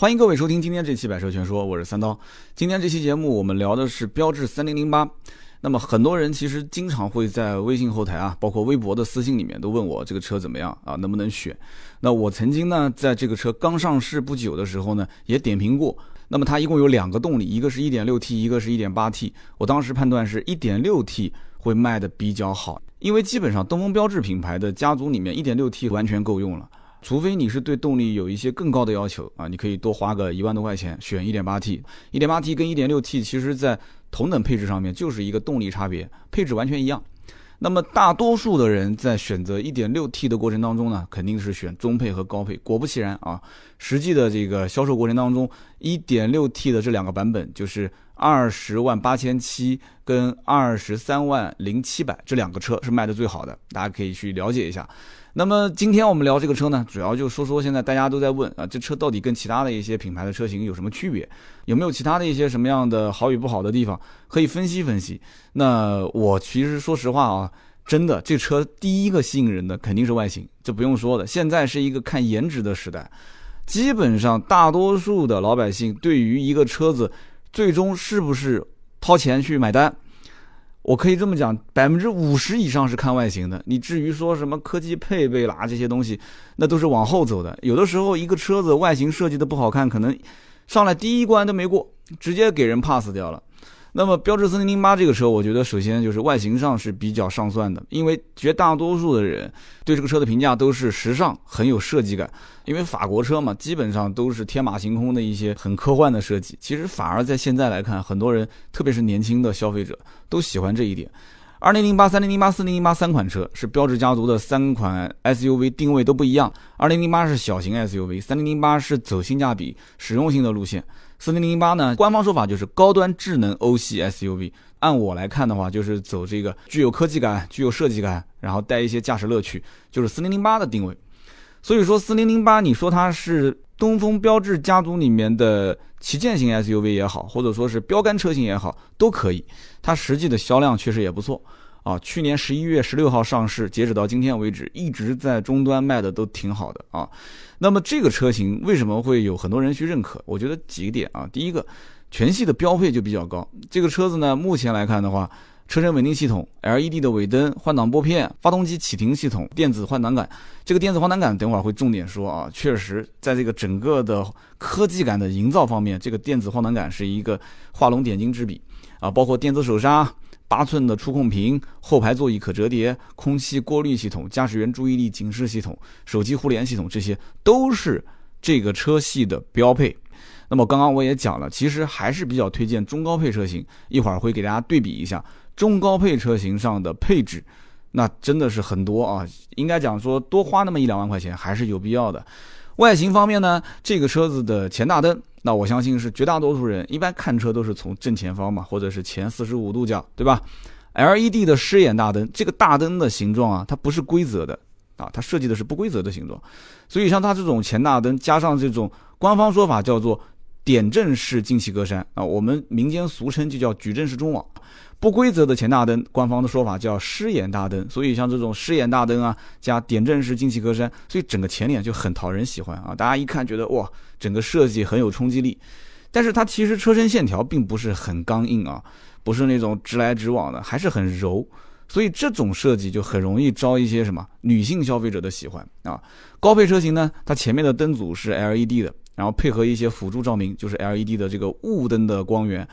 欢迎各位收听今天这期《百车全说》，我是三刀。今天这期节目我们聊的是标致三零零八。那么很多人其实经常会在微信后台啊，包括微博的私信里面都问我这个车怎么样啊，能不能选？那我曾经呢，在这个车刚上市不久的时候呢，也点评过。那么它一共有两个动力，一个是一点六 T，一个是一点八 T。我当时判断是一点六 T 会卖的比较好，因为基本上东风标致品牌的家族里面，一点六 T 完全够用了。除非你是对动力有一些更高的要求啊，你可以多花个一万多块钱选 1.8T。1.8T 跟 1.6T 其实在同等配置上面就是一个动力差别，配置完全一样。那么大多数的人在选择 1.6T 的过程当中呢，肯定是选中配和高配。果不其然啊，实际的这个销售过程当中，1.6T 的这两个版本就是二十万八千七跟二十三万零七百这两个车是卖的最好的，大家可以去了解一下。那么今天我们聊这个车呢，主要就说说现在大家都在问啊，这车到底跟其他的一些品牌的车型有什么区别？有没有其他的一些什么样的好与不好的地方可以分析分析？那我其实说实话啊，真的这车第一个吸引人的肯定是外形，这不用说的。现在是一个看颜值的时代，基本上大多数的老百姓对于一个车子最终是不是掏钱去买单？我可以这么讲，百分之五十以上是看外形的。你至于说什么科技配备啦这些东西，那都是往后走的。有的时候一个车子外形设计的不好看，可能上来第一关都没过，直接给人 pass 掉了。那么标致四零零八这个车，我觉得首先就是外形上是比较上算的，因为绝大多数的人对这个车的评价都是时尚，很有设计感。因为法国车嘛，基本上都是天马行空的一些很科幻的设计。其实反而在现在来看，很多人特别是年轻的消费者都喜欢这一点。二零零八、三零零八、四零零八三款车是标致家族的三款 SUV，定位都不一样。二零零八是小型 SUV，三零零八是走性价比、实用性的路线。四零零八呢，官方说法就是高端智能欧系 SUV。按我来看的话，就是走这个具有科技感、具有设计感，然后带一些驾驶乐趣，就是四零零八的定位。所以说，四零零八，你说它是东风标致家族里面的旗舰型 SUV 也好，或者说是标杆车型也好，都可以。它实际的销量确实也不错啊。去年十一月十六号上市，截止到今天为止，一直在终端卖的都挺好的啊。那么这个车型为什么会有很多人去认可？我觉得几个点啊。第一个，全系的标配就比较高。这个车子呢，目前来看的话，车身稳定系统、LED 的尾灯、换挡拨片、发动机启停系统、电子换挡杆。这个电子换挡杆等会儿会重点说啊。确实，在这个整个的科技感的营造方面，这个电子换挡杆是一个画龙点睛之笔啊。包括电子手刹。八寸的触控屏，后排座椅可折叠，空气过滤系统，驾驶员注意力警示系统，手机互联系统，这些都是这个车系的标配。那么刚刚我也讲了，其实还是比较推荐中高配车型。一会儿会给大家对比一下中高配车型上的配置，那真的是很多啊。应该讲说多花那么一两万块钱还是有必要的。外形方面呢，这个车子的前大灯。那我相信是绝大多数人一般看车都是从正前方嘛，或者是前四十五度角，对吧？LED 的狮眼大灯，这个大灯的形状啊，它不是规则的啊，它设计的是不规则的形状，所以像它这种前大灯加上这种官方说法叫做点阵式进气格栅啊，我们民间俗称就叫矩阵式中网。不规则的前大灯，官方的说法叫狮眼大灯，所以像这种狮眼大灯啊，加点阵式进气格栅，所以整个前脸就很讨人喜欢啊！大家一看觉得哇，整个设计很有冲击力。但是它其实车身线条并不是很刚硬啊，不是那种直来直往的，还是很柔，所以这种设计就很容易招一些什么女性消费者的喜欢啊。高配车型呢，它前面的灯组是 LED 的，然后配合一些辅助照明，就是 LED 的这个雾灯的光源。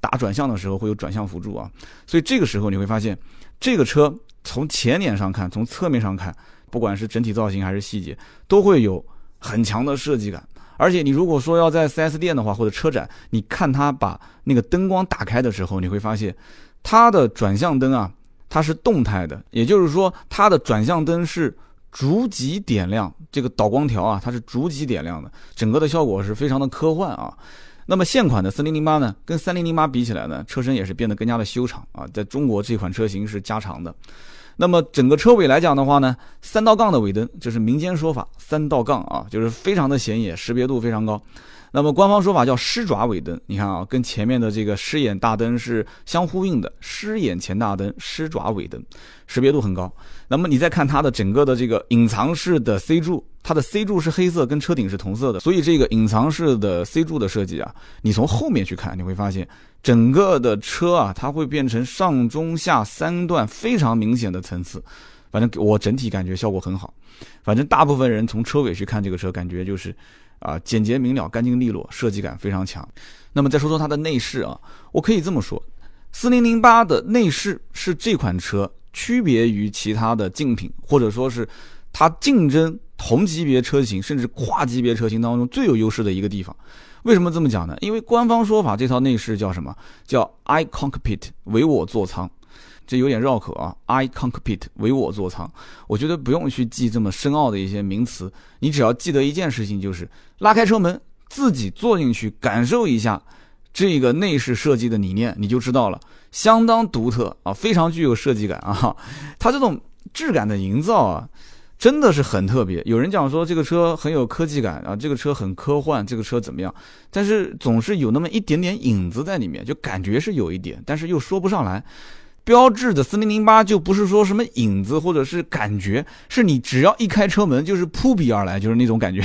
打转向的时候会有转向辅助啊，所以这个时候你会发现，这个车从前脸上看，从侧面上看，不管是整体造型还是细节，都会有很强的设计感。而且你如果说要在 4S 店的话，或者车展，你看它把那个灯光打开的时候，你会发现它的转向灯啊，它是动态的，也就是说它的转向灯是逐级点亮，这个导光条啊，它是逐级点亮的，整个的效果是非常的科幻啊。那么现款的四零零八呢，跟三零零八比起来呢，车身也是变得更加的修长啊。在中国这款车型是加长的。那么整个车尾来讲的话呢，三道杠的尾灯，这是民间说法，三道杠啊，就是非常的显眼，识别度非常高。那么官方说法叫狮爪尾灯，你看啊，跟前面的这个狮眼大灯是相呼应的，狮眼前大灯，狮爪尾灯，识别度很高。那么你再看它的整个的这个隐藏式的 C 柱它的 C 柱是黑色，跟车顶是同色的，所以这个隐藏式的 C 柱的设计啊，你从后面去看，你会发现整个的车啊，它会变成上中下三段非常明显的层次。反正我整体感觉效果很好。反正大部分人从车尾去看这个车，感觉就是啊简洁明了、干净利落，设计感非常强。那么再说说它的内饰啊，我可以这么说，四零零八的内饰是这款车区别于其他的竞品，或者说是它竞争。同级别车型甚至跨级别车型当中最有优势的一个地方，为什么这么讲呢？因为官方说法这套内饰叫什么？叫 iCockpit 唯我座舱，这有点绕口啊。iCockpit 唯我座舱，我觉得不用去记这么深奥的一些名词，你只要记得一件事情，就是拉开车门，自己坐进去感受一下这个内饰设计的理念，你就知道了，相当独特啊，非常具有设计感啊。它这种质感的营造啊。真的是很特别。有人讲说这个车很有科技感啊，这个车很科幻，这个车怎么样？但是总是有那么一点点影子在里面，就感觉是有一点，但是又说不上来。标志的四零零八就不是说什么影子或者是感觉，是你只要一开车门就是扑鼻而来，就是那种感觉，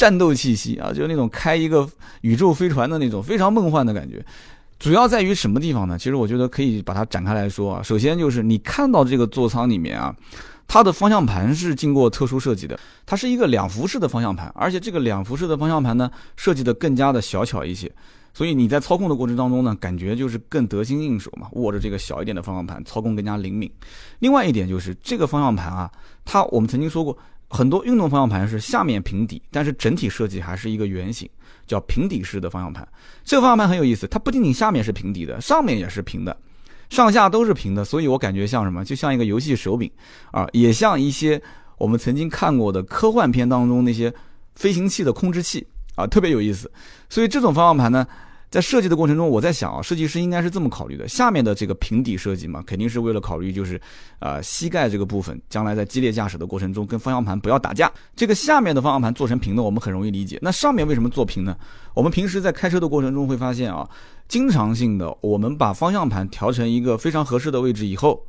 战斗气息啊，就是那种开一个宇宙飞船的那种非常梦幻的感觉。主要在于什么地方呢？其实我觉得可以把它展开来说啊。首先就是你看到这个座舱里面啊。它的方向盘是经过特殊设计的，它是一个两幅式的方向盘，而且这个两幅式的方向盘呢，设计的更加的小巧一些，所以你在操控的过程当中呢，感觉就是更得心应手嘛，握着这个小一点的方向盘，操控更加灵敏。另外一点就是这个方向盘啊，它我们曾经说过，很多运动方向盘是下面平底，但是整体设计还是一个圆形，叫平底式的方向盘。这个方向盘很有意思，它不仅仅下面是平底的，上面也是平的。上下都是平的，所以我感觉像什么，就像一个游戏手柄啊，也像一些我们曾经看过的科幻片当中那些飞行器的控制器啊，特别有意思。所以这种方向盘呢。在设计的过程中，我在想啊，设计师应该是这么考虑的：下面的这个平底设计嘛，肯定是为了考虑就是，呃，膝盖这个部分将来在激烈驾驶的过程中跟方向盘不要打架。这个下面的方向盘做成平的，我们很容易理解。那上面为什么做平呢？我们平时在开车的过程中会发现啊，经常性的我们把方向盘调成一个非常合适的位置以后，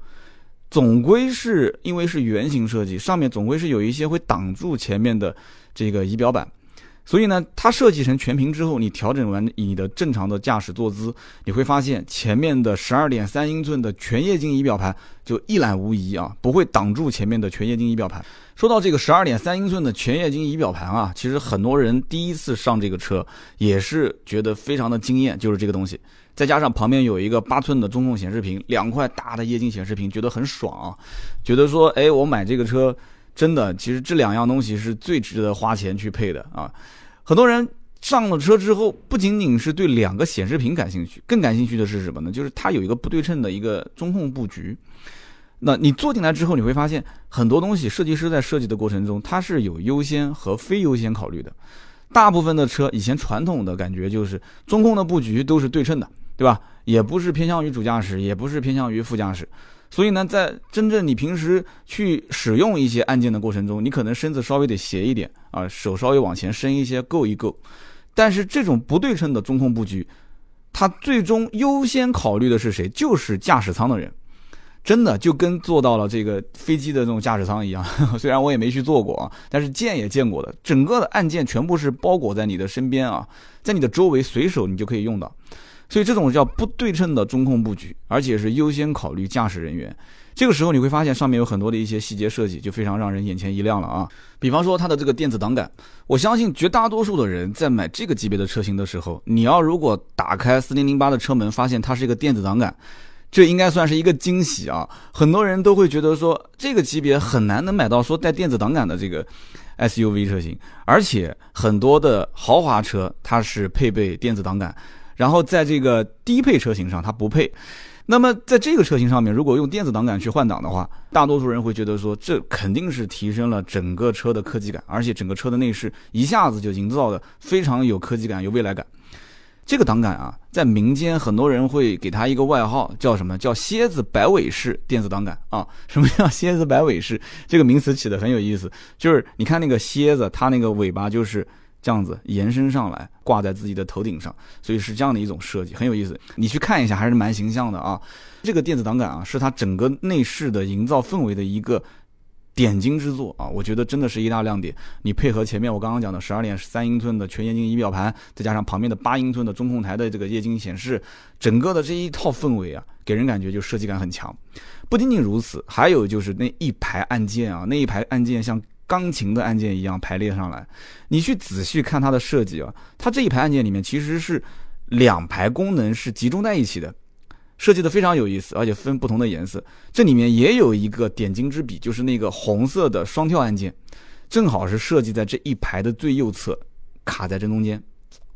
总归是因为是圆形设计，上面总归是有一些会挡住前面的这个仪表板。所以呢，它设计成全屏之后，你调整完你的正常的驾驶坐姿，你会发现前面的十二点三英寸的全液晶仪表盘就一览无遗啊，不会挡住前面的全液晶仪表盘。说到这个十二点三英寸的全液晶仪表盘啊，其实很多人第一次上这个车也是觉得非常的惊艳，就是这个东西，再加上旁边有一个八寸的中控显示屏，两块大的液晶显示屏，觉得很爽啊，觉得说，哎，我买这个车。真的，其实这两样东西是最值得花钱去配的啊！很多人上了车之后，不仅仅是对两个显示屏感兴趣，更感兴趣的是什么呢？就是它有一个不对称的一个中控布局。那你坐进来之后，你会发现很多东西，设计师在设计的过程中，它是有优先和非优先考虑的。大部分的车以前传统的感觉就是中控的布局都是对称的，对吧？也不是偏向于主驾驶，也不是偏向于副驾驶。所以呢，在真正你平时去使用一些按键的过程中，你可能身子稍微得斜一点啊，手稍微往前伸一些，够一够。但是这种不对称的中控布局，它最终优先考虑的是谁？就是驾驶舱的人。真的就跟坐到了这个飞机的这种驾驶舱一样。虽然我也没去坐过啊，但是见也见过的。整个的按键全部是包裹在你的身边啊，在你的周围随手你就可以用到。所以这种叫不对称的中控布局，而且是优先考虑驾驶人员。这个时候你会发现上面有很多的一些细节设计，就非常让人眼前一亮了啊！比方说它的这个电子挡杆，我相信绝大多数的人在买这个级别的车型的时候，你要如果打开四零零八的车门，发现它是一个电子挡杆，这应该算是一个惊喜啊！很多人都会觉得说，这个级别很难能买到说带电子挡杆的这个 SUV 车型，而且很多的豪华车它是配备电子挡杆。然后在这个低配车型上，它不配。那么在这个车型上面，如果用电子挡杆去换挡的话，大多数人会觉得说，这肯定是提升了整个车的科技感，而且整个车的内饰一下子就营造的非常有科技感、有未来感。这个挡杆啊，在民间很多人会给它一个外号，叫什么叫“蝎子摆尾式电子挡杆”啊？什么叫“蝎子摆尾式”？这个名词起的很有意思，就是你看那个蝎子，它那个尾巴就是。这样子延伸上来，挂在自己的头顶上，所以是这样的一种设计，很有意思。你去看一下，还是蛮形象的啊。这个电子挡杆啊，是它整个内饰的营造氛围的一个点睛之作啊！我觉得真的是一大亮点。你配合前面我刚刚讲的十二点三英寸的全液晶仪表盘，再加上旁边的八英寸的中控台的这个液晶显示，整个的这一套氛围啊，给人感觉就设计感很强。不仅仅如此，还有就是那一排按键啊，那一排按键像钢琴的按键一样排列上来。你去仔细看它的设计啊，它这一排按键里面其实是两排功能是集中在一起的。设计的非常有意思，而且分不同的颜色。这里面也有一个点睛之笔，就是那个红色的双跳按键，正好是设计在这一排的最右侧，卡在正中间，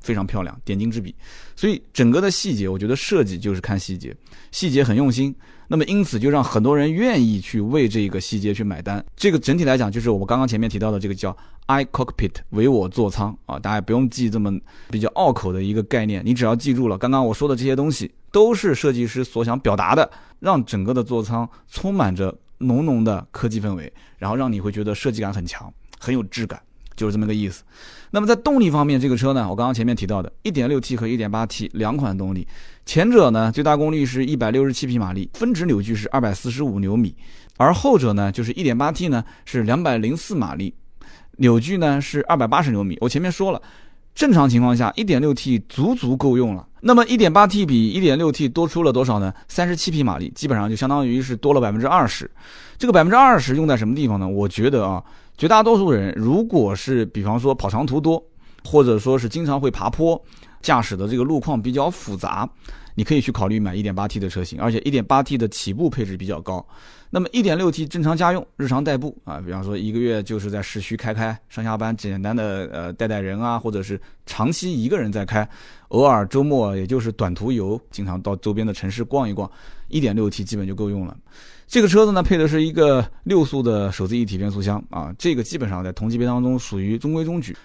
非常漂亮，点睛之笔。所以整个的细节，我觉得设计就是看细节，细节很用心。那么因此就让很多人愿意去为这个细节去买单。这个整体来讲，就是我们刚刚前面提到的这个叫 iCockpit 唯我座舱啊，大家不用记这么比较拗口的一个概念，你只要记住了刚刚我说的这些东西，都是设计师所想表达的，让整个的座舱充满着浓浓的科技氛围，然后让你会觉得设计感很强，很有质感。就是这么个意思。那么在动力方面，这个车呢，我刚刚前面提到的 1.6T 和 1.8T 两款动力，前者呢最大功率是167匹马力，峰值扭矩是245牛米，而后者呢就是 1.8T 呢是204马力，扭矩呢是280牛米。我前面说了，正常情况下 1.6T 足足够用了。那么 1.8T 比 1.6T 多出了多少呢？37匹马力，基本上就相当于是多了百分之二十。这个百分之二十用在什么地方呢？我觉得啊。绝大多数人，如果是比方说跑长途多，或者说是经常会爬坡，驾驶的这个路况比较复杂，你可以去考虑买 1.8T 的车型，而且 1.8T 的起步配置比较高。那么 1.6T 正常家用、日常代步啊，比方说一个月就是在市区开开，上下班简单的呃带带人啊，或者是长期一个人在开，偶尔周末也就是短途游，经常到周边的城市逛一逛，1.6T 基本就够用了。这个车子呢，配的是一个六速的手自一体变速箱啊，这个基本上在同级别当中属于中规中矩。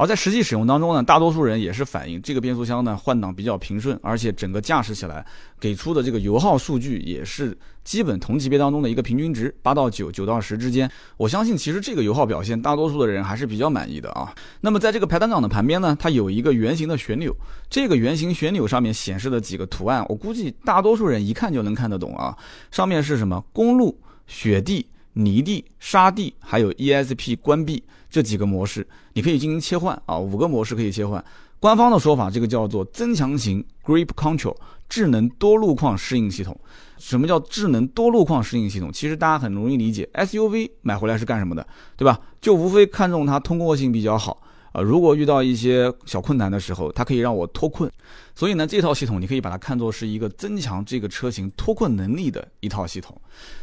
而在实际使用当中呢，大多数人也是反映这个变速箱呢换挡比较平顺，而且整个驾驶起来给出的这个油耗数据也是基本同级别当中的一个平均值，八到九，九到十之间。我相信其实这个油耗表现，大多数的人还是比较满意的啊。那么在这个排挡杆的旁边呢，它有一个圆形的旋钮，这个圆形旋钮上面显示的几个图案，我估计大多数人一看就能看得懂啊。上面是什么？公路、雪地。泥地、沙地，还有 ESP 关闭这几个模式，你可以进行切换啊，五个模式可以切换。官方的说法，这个叫做增强型 Grip Control 智能多路况适应系统。什么叫智能多路况适应系统？其实大家很容易理解，SUV 买回来是干什么的，对吧？就无非看中它通过性比较好。啊，如果遇到一些小困难的时候，它可以让我脱困，所以呢，这套系统你可以把它看作是一个增强这个车型脱困能力的一套系统。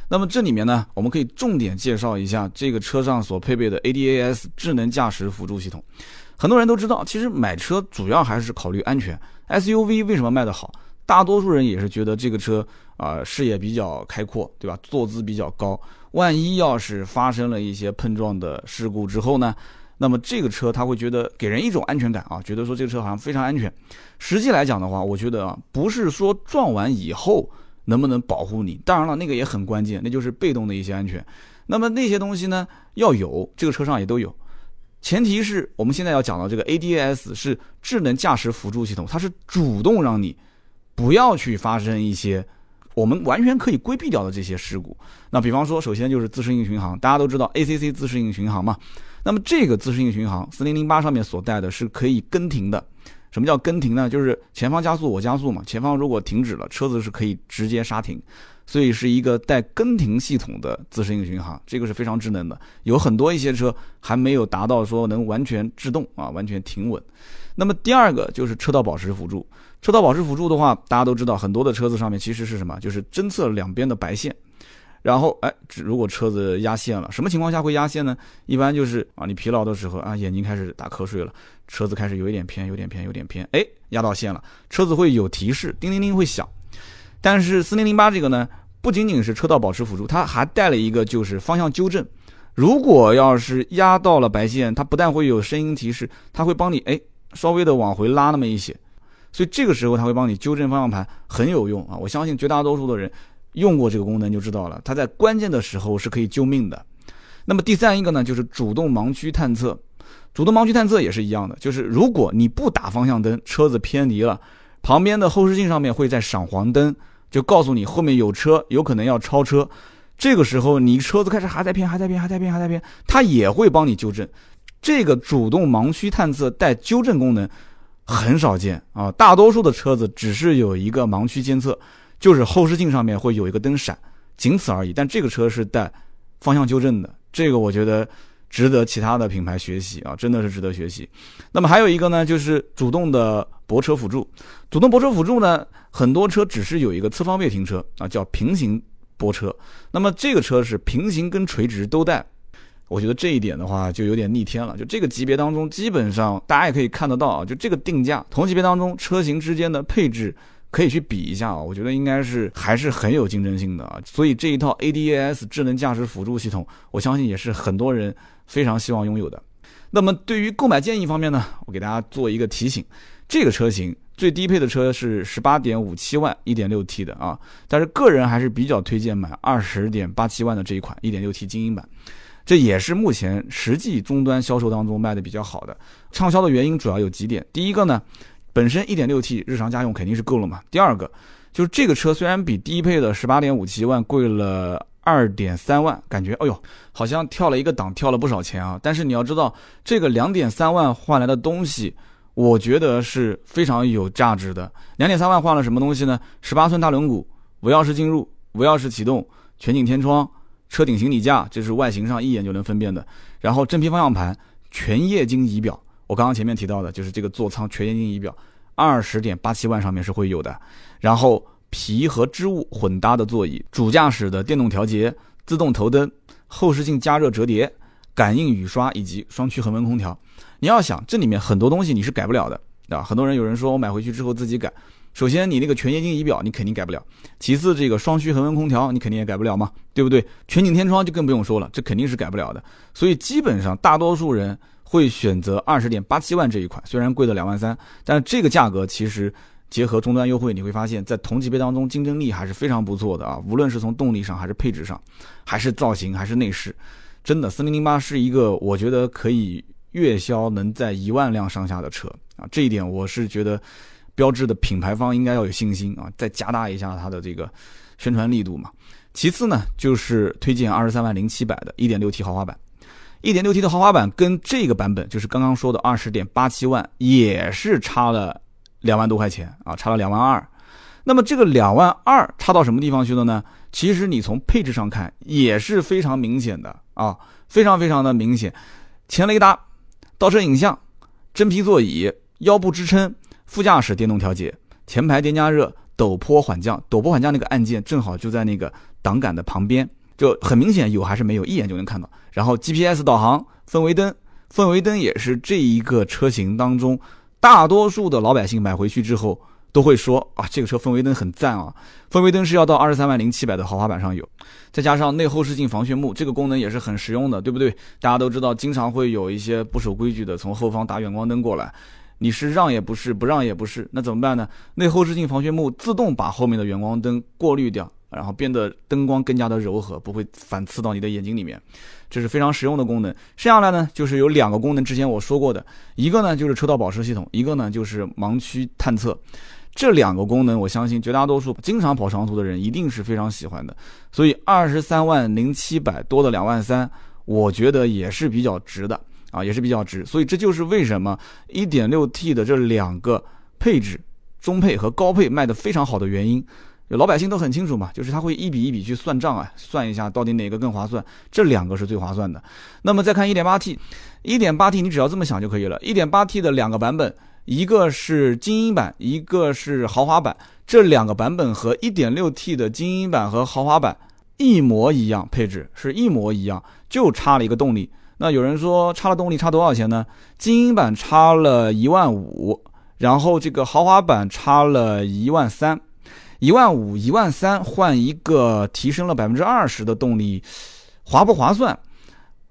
那么这里面呢，我们可以重点介绍一下这个车上所配备的 ADAS 智能驾驶辅助系统。很多人都知道，其实买车主要还是考虑安全。SUV 为什么卖得好？大多数人也是觉得这个车啊视野比较开阔，对吧？坐姿比较高，万一要是发生了一些碰撞的事故之后呢？那么这个车他会觉得给人一种安全感啊，觉得说这个车好像非常安全。实际来讲的话，我觉得啊，不是说撞完以后能不能保护你，当然了，那个也很关键，那就是被动的一些安全。那么那些东西呢，要有，这个车上也都有。前提是我们现在要讲到这个 ADAS 是智能驾驶辅助系统，它是主动让你不要去发生一些我们完全可以规避掉的这些事故。那比方说，首先就是自适应巡航，大家都知道 ACC 自适应巡航嘛。那么这个自适应巡航四零零八上面所带的是可以跟停的。什么叫跟停呢？就是前方加速我加速嘛，前方如果停止了，车子是可以直接刹停，所以是一个带跟停系统的自适应巡航，这个是非常智能的。有很多一些车还没有达到说能完全制动啊，完全停稳。那么第二个就是车道保持辅助，车道保持辅助的话，大家都知道很多的车子上面其实是什么？就是侦测两边的白线。然后，哎，如果车子压线了，什么情况下会压线呢？一般就是啊，你疲劳的时候啊，眼睛开始打瞌睡了，车子开始有一点偏，有点偏，有点偏，哎，压到线了，车子会有提示，叮铃铃会响。但是四零零八这个呢，不仅仅是车道保持辅助，它还带了一个就是方向纠正。如果要是压到了白线，它不但会有声音提示，它会帮你哎稍微的往回拉那么一些，所以这个时候它会帮你纠正方向盘，很有用啊！我相信绝大多数的人。用过这个功能就知道了，它在关键的时候是可以救命的。那么第三一个呢，就是主动盲区探测。主动盲区探测也是一样的，就是如果你不打方向灯，车子偏离了，旁边的后视镜上面会在闪黄灯，就告诉你后面有车，有可能要超车。这个时候你车子开始还在偏，还在偏，还在偏，还在偏，它也会帮你纠正。这个主动盲区探测带纠正功能很少见啊，大多数的车子只是有一个盲区监测，就是后视镜上面会有一个灯闪，仅此而已。但这个车是带方向纠正的，这个我觉得值得其他的品牌学习啊，真的是值得学习。那么还有一个呢，就是主动的泊车辅助。主动泊车辅助呢，很多车只是有一个侧方位停车啊，叫平行泊车。那么这个车是平行跟垂直都带。我觉得这一点的话就有点逆天了。就这个级别当中，基本上大家也可以看得到啊，就这个定价，同级别当中车型之间的配置可以去比一下啊。我觉得应该是还是很有竞争性的啊。所以这一套 ADAS 智能驾驶辅助系统，我相信也是很多人非常希望拥有的。那么对于购买建议方面呢，我给大家做一个提醒：这个车型最低配的车是十八点五七万一点六 T 的啊，但是个人还是比较推荐买二十点八七万的这一款一点六 T 精英版。这也是目前实际终端销售当中卖的比较好的，畅销的原因主要有几点。第一个呢，本身 1.6T 日常家用肯定是够了嘛。第二个，就是这个车虽然比低配的18.57万贵了2.3万，感觉哎呦，好像跳了一个档，跳了不少钱啊。但是你要知道，这个2.3万换来的东西，我觉得是非常有价值的。2.3万换了什么东西呢？18寸大轮毂，无钥匙进入，无钥匙启动，全景天窗。车顶行李架，这是外形上一眼就能分辨的。然后真皮方向盘，全液晶仪表，我刚刚前面提到的就是这个座舱全液晶仪表，二十点八七万上面是会有的。然后皮和织物混搭的座椅，主驾驶的电动调节、自动头灯、后视镜加热折叠、感应雨刷以及双区恒温空调。你要想这里面很多东西你是改不了的，啊，很多人有人说我买回去之后自己改。首先，你那个全液晶仪表你肯定改不了；其次，这个双区恒温空调你肯定也改不了嘛，对不对？全景天窗就更不用说了，这肯定是改不了的。所以基本上大多数人会选择二十点八七万这一款，虽然贵了两万三，但是这个价格其实结合终端优惠，你会发现在同级别当中竞争力还是非常不错的啊！无论是从动力上，还是配置上，还是造型，还是内饰，真的四零零八是一个我觉得可以月销能在一万辆上下的车啊！这一点我是觉得。标志的品牌方应该要有信心啊，再加大一下它的这个宣传力度嘛。其次呢，就是推荐二十三万零七百的 1.6T 豪华版，1.6T 的豪华版跟这个版本，就是刚刚说的二十点八七万，也是差了两万多块钱啊，差了两万二。那么这个两万二差到什么地方去了呢？其实你从配置上看也是非常明显的啊，非常非常的明显。前雷达、倒车影像、真皮座椅、腰部支撑。副驾驶电动调节，前排电加热，陡坡缓降，陡坡缓降那个按键正好就在那个挡杆的旁边，就很明显有还是没有，一眼就能看到。然后 GPS 导航，氛围灯，氛围灯也是这一个车型当中，大多数的老百姓买回去之后都会说啊，这个车氛围灯很赞啊。氛围灯是要到二十三万零七百的豪华版上有，再加上内后视镜防眩目，这个功能也是很实用的，对不对？大家都知道，经常会有一些不守规矩的从后方打远光灯过来。你是让也不是，不让也不是，那怎么办呢？内后视镜防眩目自动把后面的远光灯过滤掉，然后变得灯光更加的柔和，不会反刺到你的眼睛里面，这是非常实用的功能。剩下来呢，就是有两个功能，之前我说过的，一个呢就是车道保持系统，一个呢就是盲区探测。这两个功能，我相信绝大多数经常跑长途的人一定是非常喜欢的。所以二十三万零七百多的两万三，我觉得也是比较值的。啊，也是比较值，所以这就是为什么 1.6T 的这两个配置，中配和高配卖的非常好的原因。老百姓都很清楚嘛，就是他会一笔一笔去算账啊，算一下到底哪个更划算，这两个是最划算的。那么再看 1.8T，1.8T 你只要这么想就可以了。1.8T 的两个版本，一个是精英版，一个是豪华版，这两个版本和 1.6T 的精英版和豪华版一模一样，配置是一模一样，就差了一个动力。那有人说差了动力差多少钱呢？精英版差了一万五，然后这个豪华版差了一万三，一万五一万三换一个提升了百分之二十的动力，划不划算？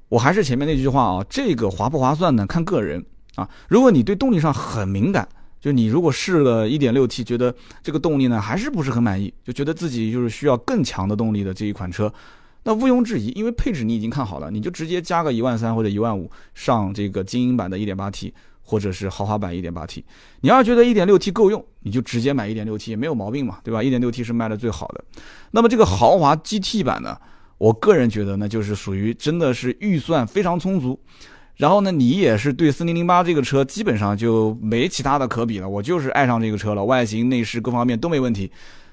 我还是前面那句话啊，这个划不划算呢？看个人啊。如果你对动力上很敏感，就你如果试了一点六 T，觉得这个动力呢还是不是很满意，就觉得自己就是需要更强的动力的这一款车。那毋庸置疑，因为配置你已经看好了，你就直接加个一万三或者一万五上这个精英版的一点八 T 或者是豪华版 1.8T。你要觉得 1.6T 够用，你就直接买 1.6T 也没有毛病嘛，对吧？1.6T 是卖的最好的。那么这个豪华 GT 版呢，我个人觉得呢，就是属于真的是预算非常充足。然后呢，你也是对四零零八这个车基本上就没其他的可比了，我就是爱上这个车了，外形、内饰各方面都没问题。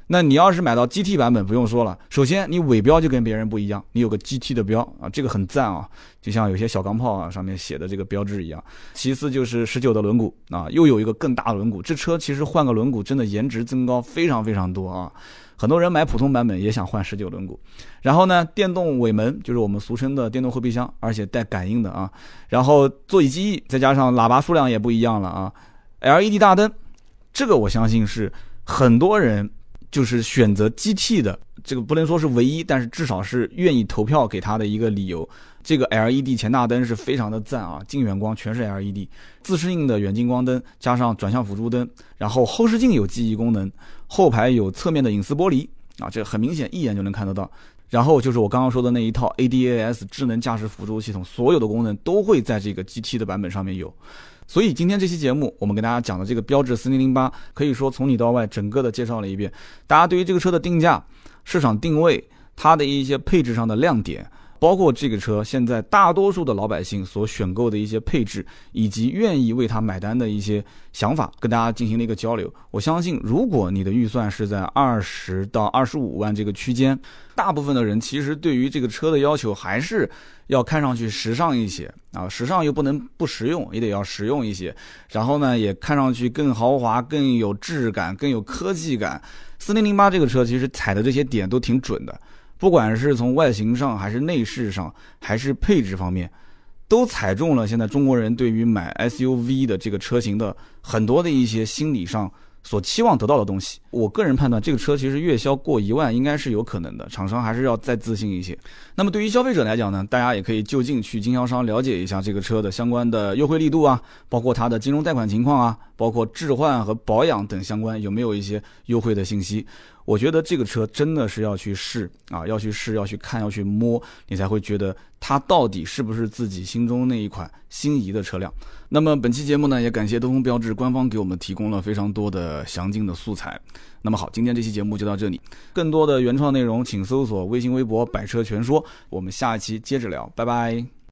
那你要是买到 GT 版本，不用说了，首先你尾标就跟别人不一样，你有个 GT 的标啊，这个很赞啊，就像有些小钢炮啊上面写的这个标志一样。其次就是十九的轮毂啊，又有一个更大的轮毂，这车其实换个轮毂真的颜值增高非常非常多啊。很多人买普通版本也想换十九轮毂，然后呢，电动尾门就是我们俗称的电动后备箱，而且带感应的啊。然后座椅记忆，再加上喇叭数量也不一样了啊。LED 大灯，这个我相信是很多人就是选择 GT 的，这个不能说是唯一，但是至少是愿意投票给他的一个理由。这个 LED 前大灯是非常的赞啊，近远光全是 LED，自适应的远近光灯加上转向辅助灯，然后后视镜有记忆功能，后排有侧面的隐私玻璃啊，这很明显一眼就能看得到。然后就是我刚刚说的那一套 ADAS 智能驾驶辅助系统，所有的功能都会在这个 GT 的版本上面有。所以今天这期节目我们给大家讲的这个标致4008，可以说从里到外整个的介绍了一遍，大家对于这个车的定价、市场定位、它的一些配置上的亮点。包括这个车现在大多数的老百姓所选购的一些配置，以及愿意为它买单的一些想法，跟大家进行了一个交流。我相信，如果你的预算是在二十到二十五万这个区间，大部分的人其实对于这个车的要求还是要看上去时尚一些啊，时尚又不能不实用，也得要实用一些。然后呢，也看上去更豪华、更有质感、更有科技感。四零零八这个车其实踩的这些点都挺准的。不管是从外形上，还是内饰上，还是配置方面，都踩中了现在中国人对于买 SUV 的这个车型的很多的一些心理上。所期望得到的东西，我个人判断，这个车其实月销过一万应该是有可能的，厂商还是要再自信一些。那么对于消费者来讲呢，大家也可以就近去经销商了解一下这个车的相关的优惠力度啊，包括它的金融贷款情况啊，包括置换和保养等相关有没有一些优惠的信息。我觉得这个车真的是要去试啊，要去试，要去看，要去摸，你才会觉得它到底是不是自己心中那一款心仪的车辆。那么本期节目呢，也感谢东风标致官方给我们提供了非常多的详尽的素材。那么好，今天这期节目就到这里，更多的原创内容请搜索微信微博“百车全说”，我们下一期接着聊，拜拜。